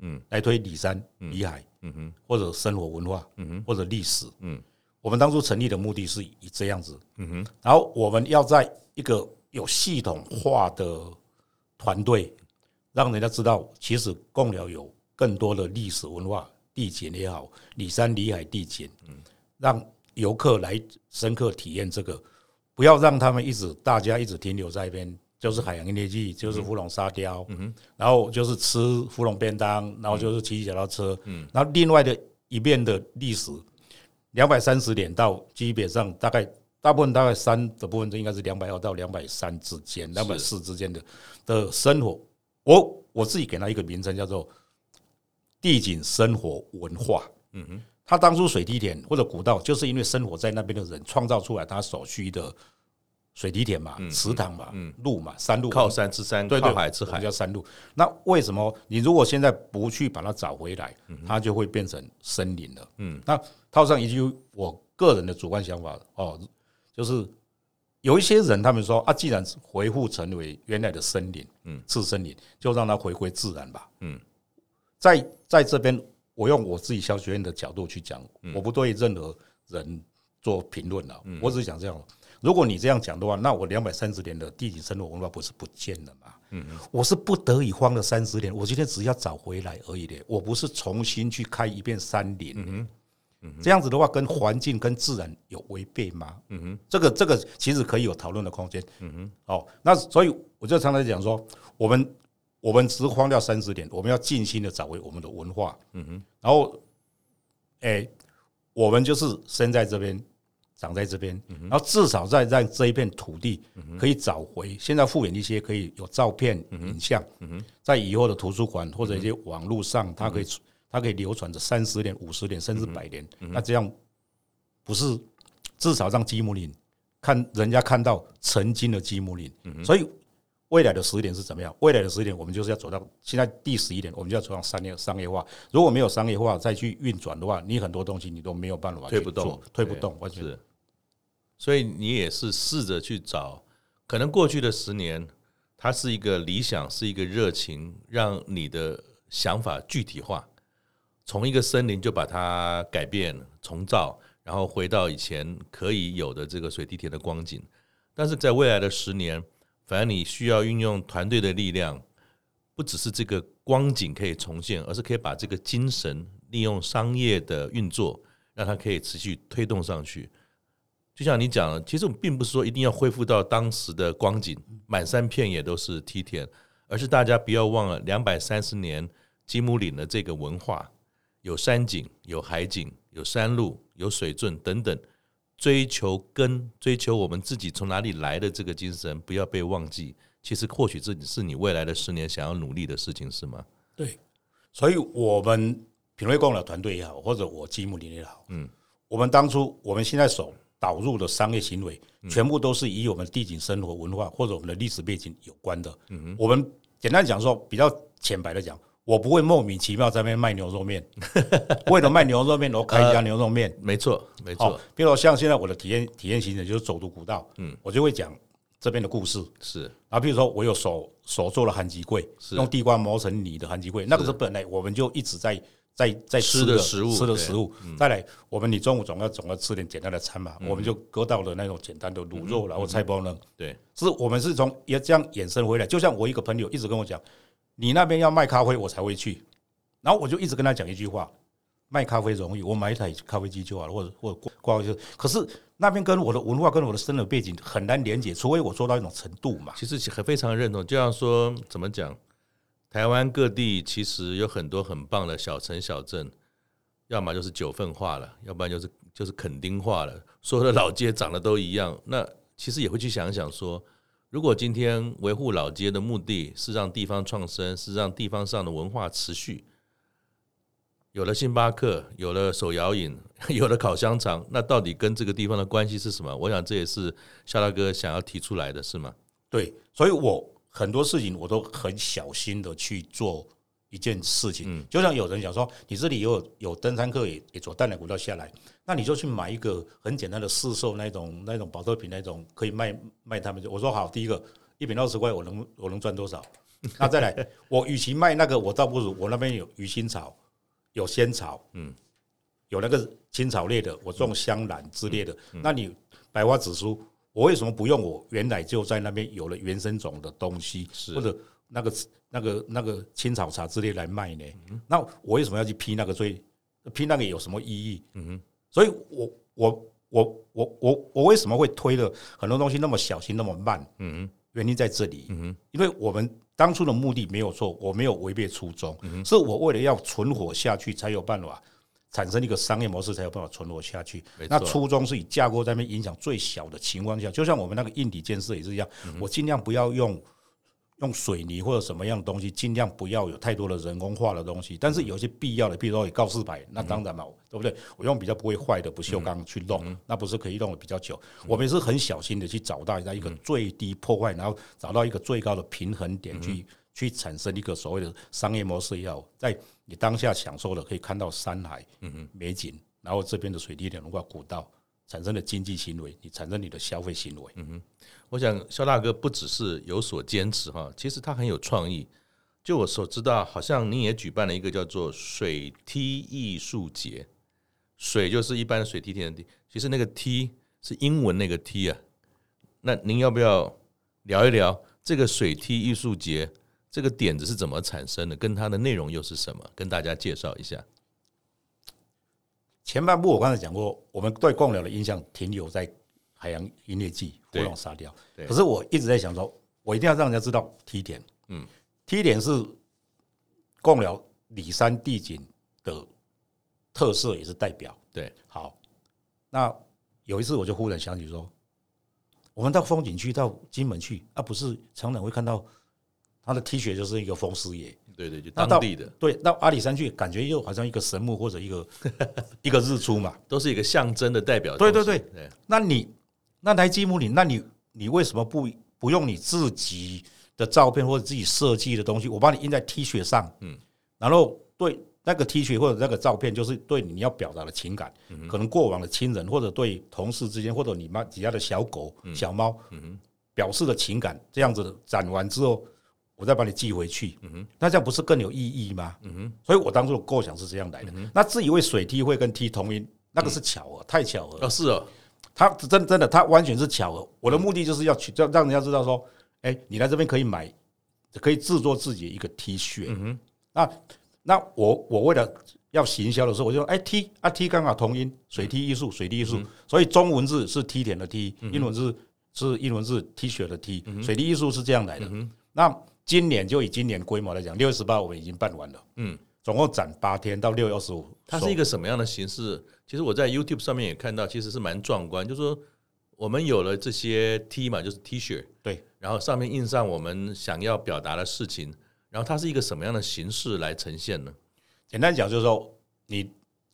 嗯，来推里山、里海，嗯哼，或者生活文化，嗯哼，或者历史，嗯，我们当初成立的目的是以这样子，嗯哼，然后我们要在一个有系统化的。团队让人家知道，其实贡寮有更多的历史文化地景也好，里山里海地景，嗯，让游客来深刻体验这个，不要让他们一直大家一直停留在一边，就是海洋音乐季，就是芙蓉沙雕，嗯哼，然后就是吃芙蓉便当，然后就是骑脚踏车，嗯，然后另外的一面的历史，两百三十年到基本上大概大部分大概三的部分，这应该是两百二到两百三之间，两百四之间的的生活，我我自己给它一个名称叫做地景生活文化，嗯哼，他当初水梯田或者古道，就是因为生活在那边的人创造出来他所需的。水梯田嘛，池塘嘛，路嘛，山路靠山吃山，靠海吃海，叫山路。那为什么你如果现在不去把它找回来，它就会变成森林了？嗯，那套上一句我个人的主观想法哦，就是有一些人他们说啊，既然恢复成为原来的森林，嗯，次森林，就让它回归自然吧。嗯，在在这边，我用我自己小学院的角度去讲，我不对任何人做评论了，我只是讲这样。如果你这样讲的话，那我两百三十年的地景生活文化不是不见了吗？嗯，我是不得已荒了三十年，我今天只要找回来而已的，我不是重新去开一片山林。嗯嗯，这样子的话，跟环境跟自然有违背吗？嗯哼，这个这个其实可以有讨论的空间。嗯哼，哦，那所以我就常常讲说，我们我们只荒掉三十年，我们要尽心的找回我们的文化。嗯哼，然后，哎，我们就是生在这边。长在这边，然后至少在在这一片土地可以找回。现在复原一些，可以有照片、影像，在以后的图书馆或者一些网络上，它可以它可以流传着三十年、五十年甚至百年。那这样不是至少让鸡母岭看人家看到曾经的鸡母岭。所以未来的十年是怎么样？未来的十年，我们就是要走到现在第十一年，我们就要走上商业商业化。如果没有商业化再去运转的话，你很多东西你都没有办法推不动，推不动，完全是。所以你也是试着去找，可能过去的十年，它是一个理想，是一个热情，让你的想法具体化，从一个森林就把它改变、重造，然后回到以前可以有的这个水梯田的光景。但是在未来的十年，反而你需要运用团队的力量，不只是这个光景可以重现，而是可以把这个精神利用商业的运作，让它可以持续推动上去。就像你讲的，其实我们并不是说一定要恢复到当时的光景，满山遍野都是梯田，而是大家不要忘了两百三十年鸡母岭的这个文化，有山景、有海景、有山路、有水圳等等，追求根、追求我们自己从哪里来的这个精神，不要被忘记。其实或许这是你未来的十年想要努力的事情，是吗？对，所以我们品味共的团队也好，或者我积木林也好，嗯，我们当初我们现在所。导入的商业行为，全部都是以我们地景生活文化或者我们的历史背景有关的。嗯，我们简单讲说，比较浅白的讲，我不会莫名其妙在那边卖牛肉面，为了卖牛肉面，我开一家牛肉面。没错，没错。比如像现在我的体验体验行程就是走读古道，嗯，我就会讲这边的故事。是然后，比如说我有手手做的寒吉桂，用地瓜磨成泥的寒吉柜，那个是本来我们就一直在。在在吃的食物，吃的食物，再来，我们你中午总要总要吃点简单的餐嘛，我们就割到了那种简单的卤肉，然后菜包呢，对，是我们是从也这样衍生回来。就像我一个朋友一直跟我讲，你那边要卖咖啡，我才会去。然后我就一直跟他讲一句话：卖咖啡容易，我买一台咖啡机就好了，或者或者挂个就。可是那边跟我的文化跟我的生活背景很难连接，除非我做到一种程度嘛。其实很非常认同，就像说怎么讲？台湾各地其实有很多很棒的小城小镇，要么就是九份化了，要不然就是就是垦丁化了。所有的老街长得都一样，那其实也会去想想说，如果今天维护老街的目的是让地方创生，是让地方上的文化持续，有了星巴克，有了手摇饮，有了烤香肠，那到底跟这个地方的关系是什么？我想这也是夏大哥想要提出来的，是吗？对，所以我。很多事情我都很小心的去做一件事情，就像有人讲说，你这里有有登山客也也走淡水古道下来，那你就去买一个很简单的市售那种那种保特瓶那种可以卖卖他们。我说好，第一个一瓶二十块，我能我能赚多少？那再来，我与其卖那个，我倒不如我那边有鱼腥草，有仙草，嗯，有那个青草类的，我种香兰之类的。那你百花紫苏。我为什么不用我原来就在那边有了原生种的东西，或者那个那个那个青草茶之类来卖呢？那我为什么要去批那个？所以批那个有什么意义？嗯哼，所以我我我我我我为什么会推的很多东西那么小心那么慢？嗯哼，原因在这里，因为我们当初的目的没有错，我没有违背初衷，是我为了要存活下去才有办法产生一个商业模式，才有办法存活下去。那初衷是以架构在那边影响最小的情况下，就像我们那个硬体建设也是一样，我尽量不要用。用水泥或者什么样的东西，尽量不要有太多的人工化的东西。但是有些必要的，比如说告示牌，那当然嘛，对不对？我用比较不会坏的不锈钢去弄，那不是可以弄的比较久。我们是很小心的去找到一个最低破坏，然后找到一个最高的平衡点，去去产生一个所谓的商业模式。要在你当下享受的，可以看到山海、美景，然后这边的水电联络古道。产生的经济行为，你产生你的消费行为。嗯哼，我想肖大哥不只是有所坚持哈，其实他很有创意。就我所知道，好像您也举办了一个叫做水梯艺术节。水就是一般的水梯田的梯，其实那个梯是英文那个梯啊。那您要不要聊一聊这个水梯艺术节这个点子是怎么产生的？跟它的内容又是什么？跟大家介绍一下。前半部我刚才讲过，我们对贡寮的印象停留在海洋音乐季、活动沙雕。可是我一直在想说，我一定要让人家知道梯田。嗯，梯田是贡寮里山地景的特色，也是代表。对，好。那有一次我就忽然想起说，我们到风景区、到金门去，啊，不是常常会看到他的 T 恤就是一个风师爷。对对，就当地的。对，到阿里山去，感觉又好像一个神木或者一个 一个日出嘛，都是一个象征的代表。对对对，那你那来基姆林，那你你为什么不不用你自己的照片或者自己设计的东西，我帮你印在 T 恤上？嗯，然后对那个 T 恤或者那个照片，就是对你要表达的情感，可能过往的亲人或者对同事之间，或者你妈底下的小狗、小猫，表示的情感，这样子展完之后。我再把你寄回去，那这样不是更有意义吗？所以我当初的构想是这样来的。那自以为水梯会跟梯同音，那个是巧合，太巧合了。哦，是哦，他真真的，他完全是巧合。我的目的就是要去让让人家知道说，哎，你来这边可以买，可以制作自己的一个 T 恤。那那我我为了要行销的时候，我就说，哎，T 啊 T 刚好同音，水梯艺术，水梯艺术。所以中文字是梯田的梯，英文字是英文字 T 恤的 T，水梯艺术是这样来的。那今年就以今年规模来讲，六月十八我们已经办完了，嗯，总共展八天到六月二十五。它是一个什么样的形式？其实我在 YouTube 上面也看到，其实是蛮壮观。就是说，我们有了这些 T 嘛，就是 T 恤，对，然后上面印上我们想要表达的事情，然后它是一个什么样的形式来呈现呢？简单讲就是说，你，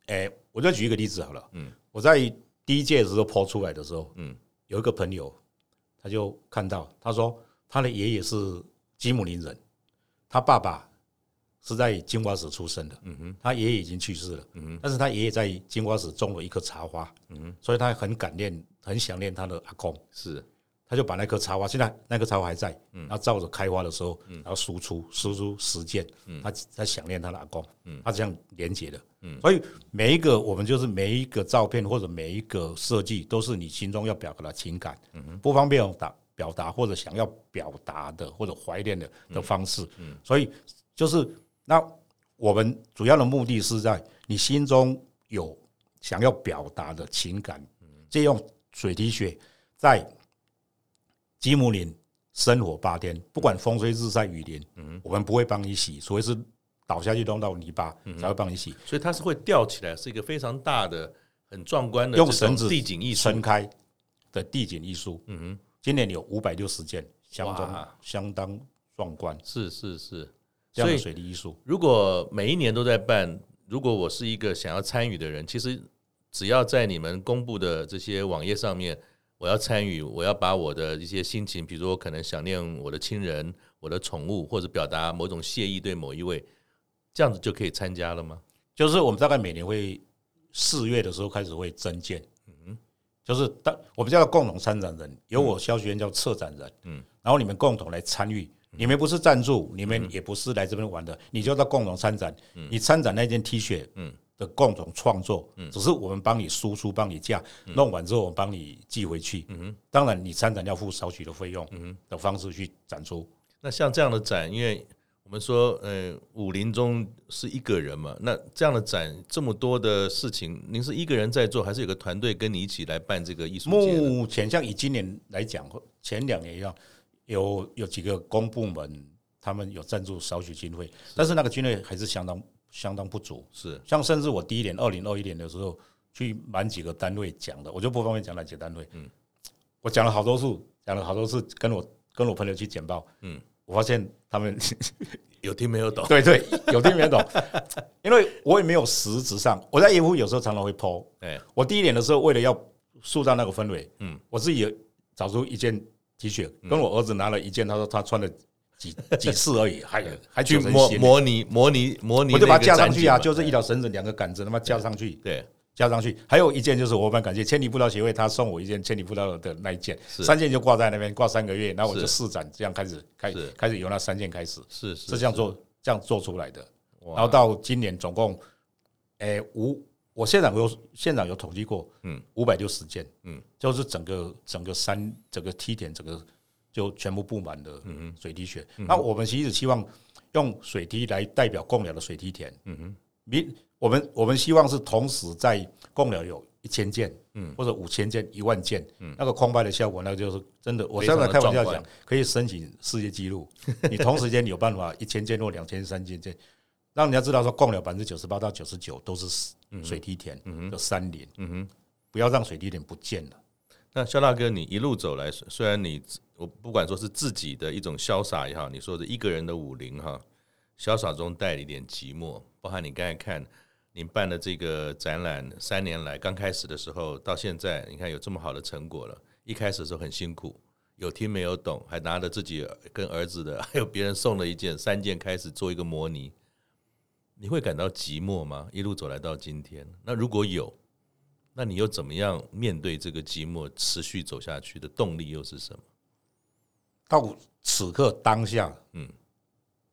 哎，我就举一个例子好了，嗯，我在第一届的时候 po 出来的时候，嗯，有一个朋友他就看到，他说他的爷爷是。基姆林人，他爸爸是在金瓜石出生的，嗯哼，他爷爷已经去世了，嗯哼，但是他爷爷在金瓜石种了一棵茶花，嗯哼，所以他很感念，很想念他的阿公，是，他就把那棵茶花，现在那棵茶花还在，嗯，他照着开花的时候，嗯，然后输出输出实践，嗯，他他想念他的阿公，嗯，他这样连接的，嗯，所以每一个我们就是每一个照片或者每一个设计，都是你心中要表达的情感，嗯哼，不方便打。表达或者想要表达的或者怀念的的方式，嗯。所以就是那我们主要的目的是在你心中有想要表达的情感，借用水滴血在吉姆林生活八天，不管风吹日晒雨淋，嗯。我们不会帮你洗，所以是倒下去弄到泥巴才会帮你洗，所以它是会吊起来，是一个非常大的、很壮观的用绳子地景艺术撑开的地景艺术，嗯哼。今年有五百六十件，相当相当壮观。是是是，这样的水利艺术。如果每一年都在办，如果我是一个想要参与的人，其实只要在你们公布的这些网页上面，我要参与，我要把我的一些心情，比如说我可能想念我的亲人、我的宠物，或者表达某种谢意对某一位，这样子就可以参加了吗？就是我们大概每年会四月的时候开始会增件。就是当我们叫共同参展人，由我肖学院叫策展人，嗯，然后你们共同来参与，你们不是赞助，你们也不是来这边玩的，你就叫共同参展，你参展那件 T 恤，嗯，的共同创作，嗯，只是我们帮你输出，帮你架，弄完之后我们帮你寄回去，嗯，当然你参展要付少许的费用，嗯，的方式去展出。那像这样的展，因为。我们说，呃，武林中是一个人嘛？那这样的展这么多的事情，您是一个人在做，还是有个团队跟你一起来办这个艺术节？目前像以今年来讲，前两年一样，有有几个公部门，他们有赞助少许经费，但是那个经费还是相当相当不足。是像甚至我第一年二零二一年的时候去满几个单位讲的，我就不方便讲哪几个单位。嗯，我讲了好多次，讲了好多次，跟我跟我朋友去简报。嗯，我发现他们 有听没有懂。对对，有听没有懂，因为我也没有实质上，我在业务有时候常常会 po。哎，我第一年的时候为了要塑造那个氛围，嗯，我自己也找出一件。T 恤跟我儿子拿了一件，他说他穿了几 几次而已，还还去模模拟模拟模拟，我就把它架上去啊，就是一条绳子两个杆子，他妈架上去，对，加上去。还有一件就是我蛮感谢千里布道协会，他送我一件千里布道的那一件，三件就挂在那边挂三个月，然后我就试展，这样开始开开始由那三件开始，是是这样做这样做出来的。然后到今年总共，诶五。我现场有现场有统计过，嗯，五百六十件，嗯，就是整个整个山整个梯田整个就全部布满了，嗯水滴雪。那我们其实希望用水滴来代表贡寮的水梯田，嗯哼，明我们我们希望是同时在贡了有一千件，嗯，或者五千件、一万件，嗯，那个空白的效果，那个就是真的。我现在开玩笑讲，可以申请世界纪录。你同时间有办法一千件或两千三千件。让人家知道说，贡了百分之九十八到九十九都是水梯田，有山林，嗯哼，不要让水梯田不见了。那肖大哥，你一路走来，虽然你我不管说是自己的一种潇洒也好，你说的一个人的武林哈，潇洒中带了一点寂寞。包含你刚才看，您办的这个展览，三年来刚开始的时候到现在，你看有这么好的成果了。一开始的时候很辛苦，有听没有懂，还拿着自己跟儿子的，还有别人送了一件三件开始做一个模拟。你会感到寂寞吗？一路走来到今天，那如果有，那你又怎么样面对这个寂寞，持续走下去的动力又是什么？到此刻当下，嗯，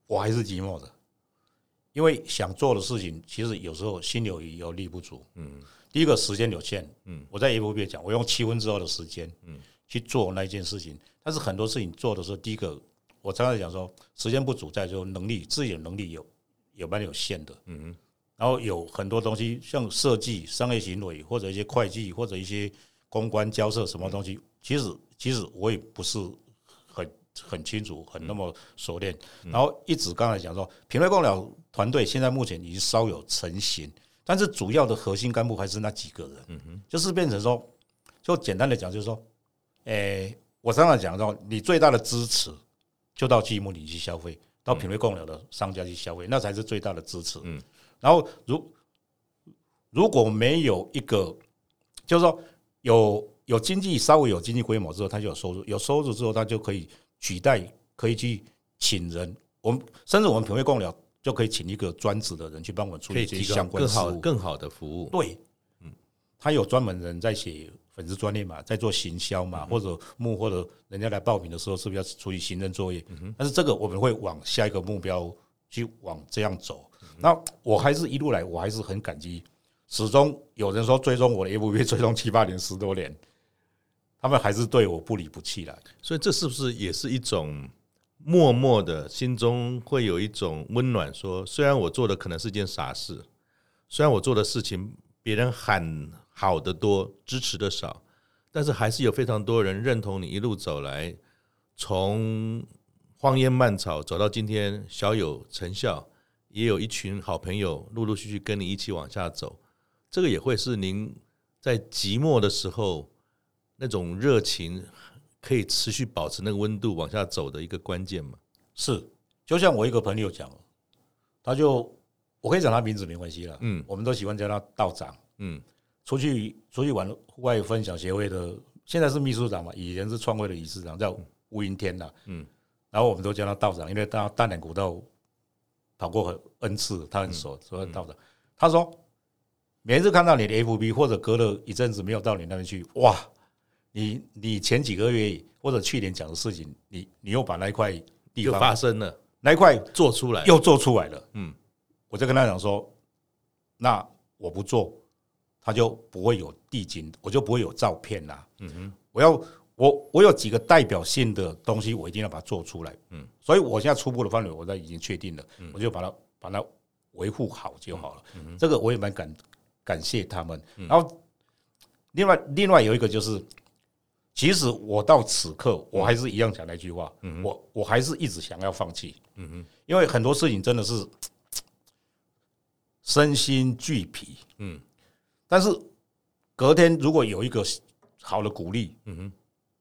我还是寂寞的，因为想做的事情，其实有时候心有余而力不足。嗯，第一个时间有限，嗯，我在 FB 讲，我用七分之二的时间，嗯，去做那一件事情。但是很多事情做的时候，第一个我常常讲说，时间不足，在说能力，自己的能力有。有蛮有限的，嗯，然后有很多东西，像设计、商业行为，或者一些会计，或者一些公关交涉什么东西，其实其实我也不是很很清楚，很那么熟练。然后一直刚才讲说，品味贡寮团队现在目前已经稍有成型，但是主要的核心干部还是那几个人，嗯哼，就是变成说，就简单的讲，就是说，诶，我常常讲说，你最大的支持就到积木里去消费。到品味贡寮的商家去消费，那才是最大的支持。嗯，然后如如果没有一个，就是说有有经济稍微有经济规模之后，他就有收入，有收入之后，他就可以取代，可以去请人。我们甚至我们品味贡寮就可以请一个专职的人去帮我们处理这些相关更好更好的服务。对，嗯，他有专门人在写。粉丝专业嘛，在做行销嘛，或者幕或者人家来报名的时候，是不是要处理行政作业？但是这个我们会往下一个目标去往这样走。那我还是一路来，我还是很感激，始终有人说追踪我的 FB 追踪七八年十多年，他们还是对我不离不弃的。所以这是不是也是一种默默的心中会有一种温暖？说虽然我做的可能是件傻事，虽然我做的事情别人喊。好的多，支持的少，但是还是有非常多人认同你一路走来，从荒烟蔓草走到今天，小有成效，也有一群好朋友陆陆续续跟你一起往下走，这个也会是您在寂寞的时候那种热情可以持续保持那个温度往下走的一个关键嘛？是，就像我一个朋友讲，他就我可以讲他名字没关系了，嗯，我们都喜欢叫他道长，嗯。出去出去玩，户外分享协会的现在是秘书长嘛，以前是创会的理事长，叫吴云天呐。嗯，然后我们都叫他道长，因为他大南古道跑过很 N 次，他很熟，所以道长。他说，每次看到你的 FB 或者隔了一阵子没有到你那边去，哇，你你前几个月或者去年讲的事情，你你又把那一块地方发生了，那一块做出来，又做出来了。嗯，我就跟他讲说，那我不做。他就不会有地景，我就不会有照片啦。嗯哼，我要我我有几个代表性的东西，我一定要把它做出来。嗯，所以我现在初步的范围我都已经确定了，我就把它把它维护好就好了。嗯，这个我也蛮感感谢他们。然后另外另外有一个就是，其实我到此刻，我还是一样讲那句话，嗯、我我还是一直想要放弃，嗯哼，因为很多事情真的是 身心俱疲，嗯，但是隔天如果有一个好的鼓励，嗯哼，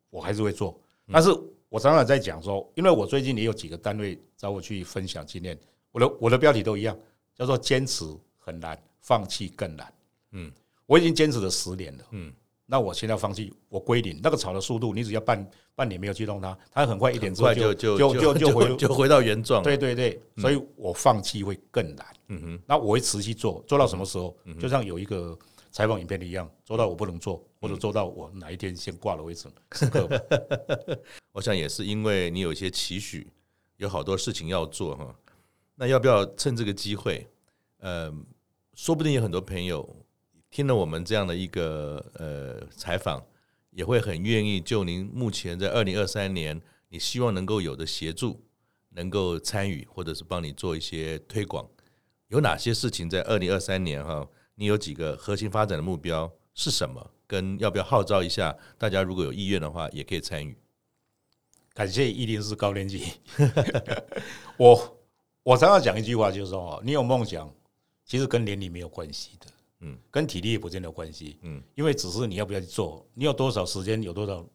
我还是会做。但是我常常在讲说，因为我最近也有几个单位找我去分享经验，我的我的标题都一样，叫做坚持很难，放弃更难，嗯，我已经坚持了十年了，嗯。那我现在放弃，我归零。那个草的速度，你只要半半年没有去动它，它很快一点之后就就就就就回就回到原状。对对对，所以我放弃会更难。嗯哼，那我会持续做，做到什么时候？就像有一个采访影片一样，做到我不能做，或者做到我哪一天先挂了为止。我想也是因为你有一些期许，有好多事情要做哈。那要不要趁这个机会？呃，说不定有很多朋友。听了我们这样的一个呃采访，也会很愿意就您目前在二零二三年，你希望能够有的协助，能够参与，或者是帮你做一些推广。有哪些事情在二零二三年哈？你有几个核心发展的目标是什么？跟要不要号召一下大家，如果有意愿的话，也可以参与。感谢一零四高年级。我我常常讲一句话，就是说哦，你有梦想，其实跟年龄没有关系的。嗯，跟体力也不见得有关系。嗯，因为只是你要不要去做，你有多少时间，有多少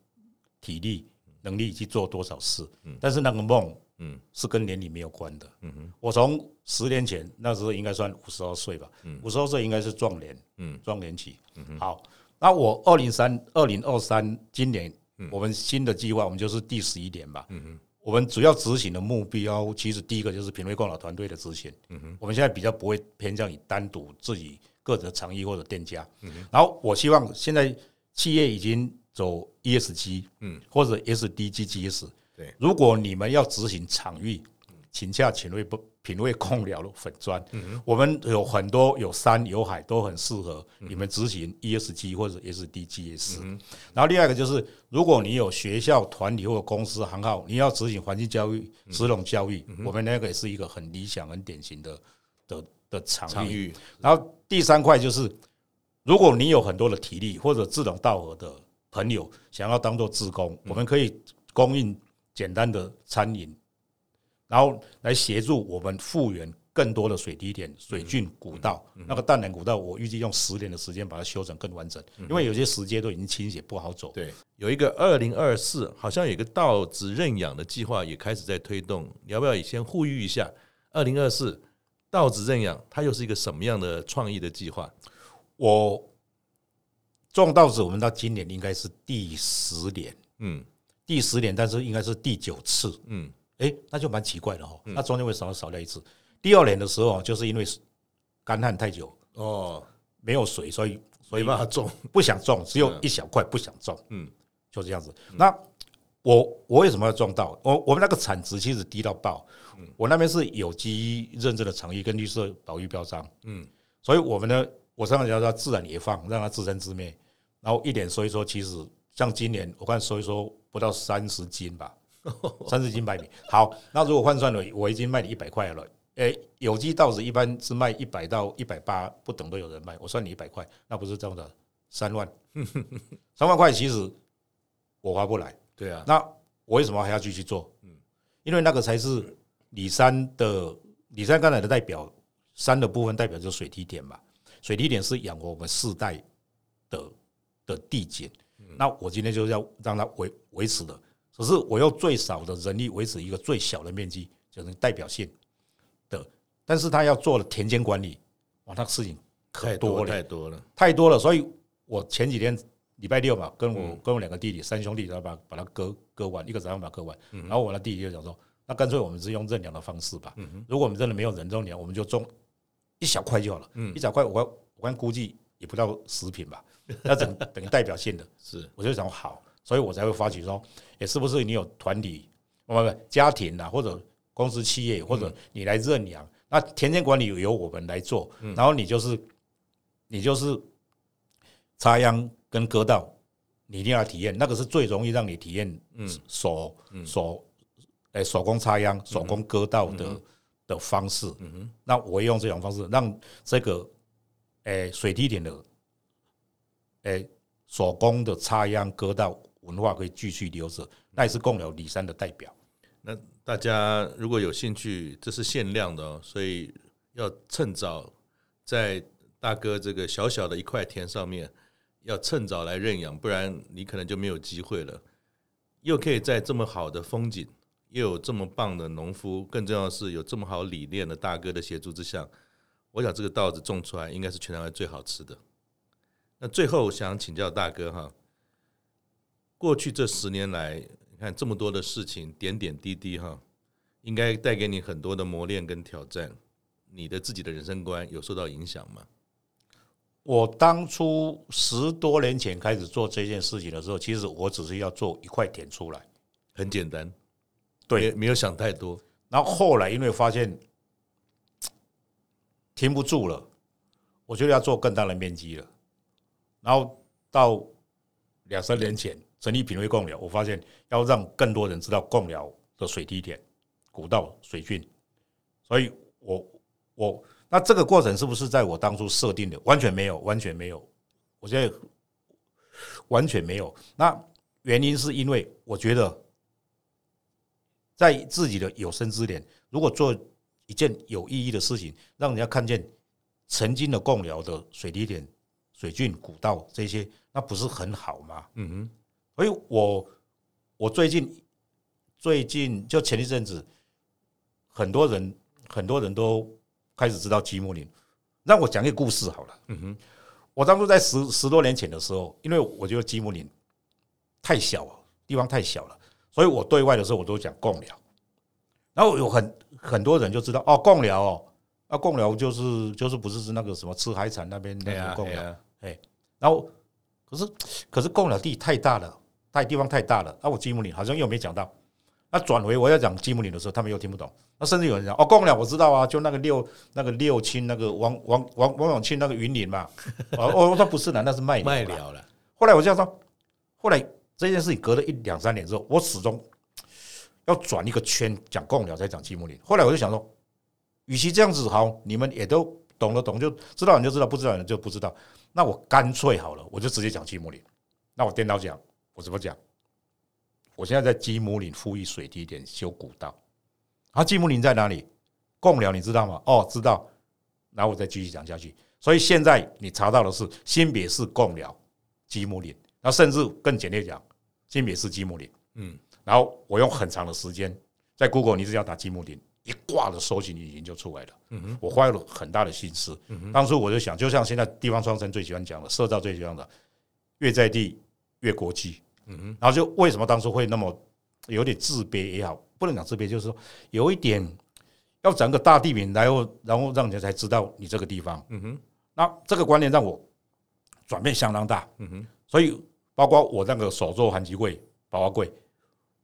体力能力去做多少事。嗯，但是那个梦，嗯，是跟年龄没有关的。嗯哼，我从十年前那时候应该算五十二岁吧。嗯，五十二岁应该是壮年。嗯，壮年期。嗯哼，好，那我二零三二零二三今年，我们新的计划，我们就是第十一年吧。嗯哼，我们主要执行的目标，其实第一个就是品味共老团队的执行。嗯哼，我们现在比较不会偏向于单独自己。个人的厂域或者店家，然后我希望现在企业已经走 ESG，嗯，或者 SDGs，对，如果你们要执行场域，请洽品味不品味空聊的粉砖，嗯，我们有很多有山有海都很适合你们执行 ESG 或者 SDGs，嗯，然后另外一个就是，如果你有学校团体或者公司行号，你要执行环境教育、食农教育，我们那个也是一个很理想、很典型的的。的场域，然后第三块就是，如果你有很多的体力或者志同道合的朋友想要当做志工，我们可以供应简单的餐饮，然后来协助我们复原更多的水滴点、水郡古道。那个淡南古道，我预计用十年的时间把它修整更完整，因为有些石阶都已经倾斜不好走。对，有一个二零二四，好像有一个道子认养的计划也开始在推动，你要不要也先呼吁一下？二零二四。稻子认养，它又是一个什么样的创意的计划？我种稻子，我们到今年应该是第十年，嗯，第十年，但是应该是第九次，嗯，哎，那就蛮奇怪的哈。那中间为什么少掉一次？第二年的时候，就是因为干旱太久，哦，没有水，所以所以没办法种，不想种，只有一小块不想种，嗯，就这样子。那我我为什么要种稻？我我们那个产值其实低到爆。我那边是有机认证的场域跟绿色保育标章，嗯，所以我们呢，我常常叫它自然野放，让它自生自灭，然后一点收一收，其实像今年我看收一收不到三十斤吧，三十斤白米。好，那如果换算了，我已经卖你一百块了。诶，有机稻子一般是卖一百到一百八不等都有人卖，我算你一百块，那不是这样的三万，三万块其实我划不来。对啊，那我为什么还要继续做？嗯，因为那个才是。里山的里山刚才的代表山的部分代表就是水堤点嘛，水堤点是养活我们世代的的地景。那我今天就是要让它维维持的，只是我用最少的人力维持一个最小的面积，就是代表性的。但是他要做的田间管理，哇，那个事情可多了，太多了，太多了。所以我前几天礼拜六嘛，跟我跟我两个弟弟三兄弟，然后把把它割割完，一个早上把它割完，然后我的弟弟就讲说。那干脆我们是用认养的方式吧。如果我们真的没有人种粮，我们就种一小块就好了。一小块，我我刚估计也不到十品吧。那等等于代表性的，是我就想好，所以我才会发起说，也是不是你有团体，不不家庭啊，或者公司企业，或者你来认养，那田间管理由我们来做，然后你就是你就是插秧跟割稻，你一定要体验，那个是最容易让你体验嗯手手。哎，手工插秧、手工割稻的、嗯、的方式，嗯、那我会用这种方式让这个，哎，水滴点的，哎，手工的插秧割稻文化可以继续留着，那也是贡寮里山的代表。那大家如果有兴趣，这是限量的哦，所以要趁早在大哥这个小小的一块田上面，要趁早来认养，不然你可能就没有机会了。又可以在这么好的风景，又有这么棒的农夫，更重要的是有这么好理念的大哥的协助之下，我想这个稻子种出来应该是全台湾最好吃的。那最后想请教大哥哈，过去这十年来，你看这么多的事情，点点滴滴哈，应该带给你很多的磨练跟挑战。你的自己的人生观有受到影响吗？我当初十多年前开始做这件事情的时候，其实我只是要做一块田出来，很简单，对，没有想太多。然后后来因为发现停不住了，我觉得要做更大的面积了。然后到两三年前成立品味贡寮，我发现要让更多人知道贡寮的水梯田、古道、水郡，所以我我。那这个过程是不是在我当初设定的？完全没有，完全没有。我现在完全没有。那原因是因为我觉得，在自己的有生之年，如果做一件有意义的事情，让人家看见曾经的贡寮的水梯田、水郡、古道这些，那不是很好吗？嗯哼。所以我我最近最近就前一阵子，很多人很多人都。开始知道积木林，让我讲一个故事好了。嗯哼，我当初在十十多年前的时候，因为我觉得积木林太小了，地方太小了，所以我对外的时候我都讲贡寮。然后有很很多人就知道哦，贡寮哦，那贡寮就是就是不是是那个什么吃海产那边那个贡寮。哎，然后可是可是贡寮地太大了，太地方太大了，那我积木林好像又没讲到。那转回我要讲积木林的时候，他们又听不懂。那甚至有人讲哦，贡寮我知道啊，就那个六那个六亲那个王王王王永庆那个云林嘛。哦，我说不是的，那是麦麦寮了。后来我就说，后来这件事情隔了一两三年之后，我始终 要转一个圈讲贡寮，再讲积木林。后来我就想说，与其这样子好，你们也都懂得懂，就知道你就知道，不知道你就不知道。那我干脆好了，我就直接讲积木林。那我颠倒讲，我怎么讲？我现在在积木林复育水梯田修古道，啊，积木林在哪里？贡寮你知道吗？哦，知道。然后我再继续讲下去。所以现在你查到的是新北市贡寮积木林，那甚至更简略讲，新北市积木林。嗯，然后我用很长的时间在 Google，你只要打积木林，一挂的搜寻引擎就出来了。嗯哼，我花了很大的心思。嗯哼，当初我就想，就像现在地方创生最喜欢讲的，社造最喜欢的，越在地越国际。嗯哼，然后就为什么当初会那么有点自卑也好，不能讲自卑，就是说有一点要整个大地名，然后然后让人家才知道你这个地方。嗯哼，那这个观念让我转变相当大。嗯哼，所以包括我那个手做寒极柜、宝华柜，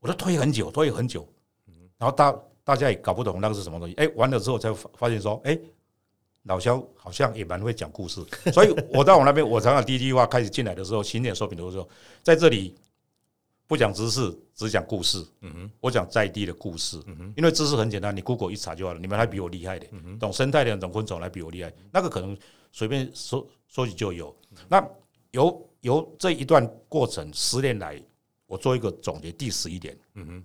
我都推很久，推很久。然后大大家也搞不懂那个是什么东西。哎，完了之后才发现说，哎。老萧好像也蛮会讲故事，所以我到我那边，我常常第一句话开始进来的时候，新店收饼的时候，在这里不讲知识，只讲故事。嗯哼，我讲在地的故事。嗯哼，因为知识很简单，你 Google 一查就好了。你们还比我厉害的，懂生态的、懂昆虫还比我厉害，那个可能随便说说起就有。那有由这一段过程十年来，我做一个总结，第十一点，嗯哼，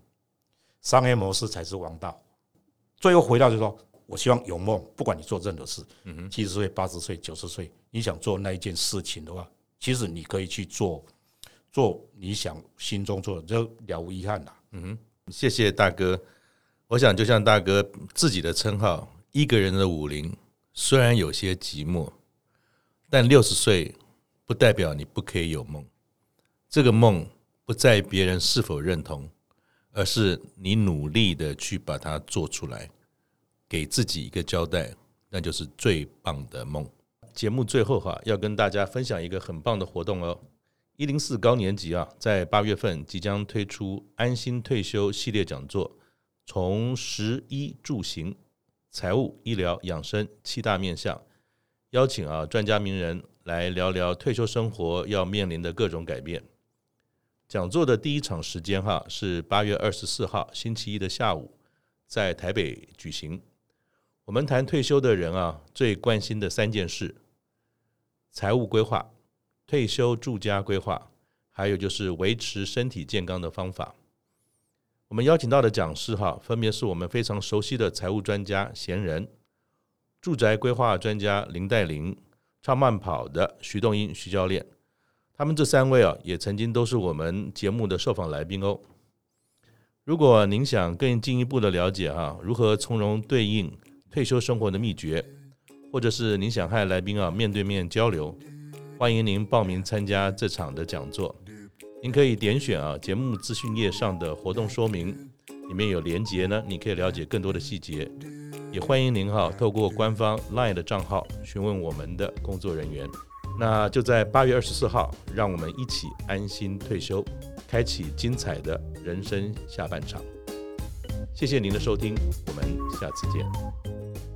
商业模式才是王道。最后回到就是说。我希望有梦，不管你做任何事，嗯哼七十岁、八十岁、九十岁，你想做那一件事情的话，其实你可以去做，做你想心中做的，就了无遗憾了。嗯哼，谢谢大哥。我想就像大哥自己的称号，一个人的武林虽然有些寂寞，但六十岁不代表你不可以有梦。这个梦不在别人是否认同，而是你努力的去把它做出来。给自己一个交代，那就是最棒的梦。节目最后哈，要跟大家分享一个很棒的活动哦。一零四高年级啊，在八月份即将推出安心退休系列讲座，从食衣住行、财务、医疗、养生七大面向，邀请啊专家名人来聊聊退休生活要面临的各种改变。讲座的第一场时间哈是八月二十四号星期一的下午，在台北举行。我们谈退休的人啊，最关心的三件事：财务规划、退休住家规划，还有就是维持身体健康的方法。我们邀请到的讲师哈，分别是我们非常熟悉的财务专家贤仁、住宅规划专家林黛玲、超慢跑的徐东英徐教练。他们这三位啊，也曾经都是我们节目的受访来宾哦。如果您想更进一步的了解哈，如何从容对应退休生活的秘诀，或者是您想和来宾啊面对面交流，欢迎您报名参加这场的讲座。您可以点选啊节目资讯页上的活动说明，里面有连结呢，你可以了解更多的细节。也欢迎您哈透过官方 LINE 的账号询问我们的工作人员。那就在八月二十四号，让我们一起安心退休，开启精彩的人生下半场。谢谢您的收听，我们下次见。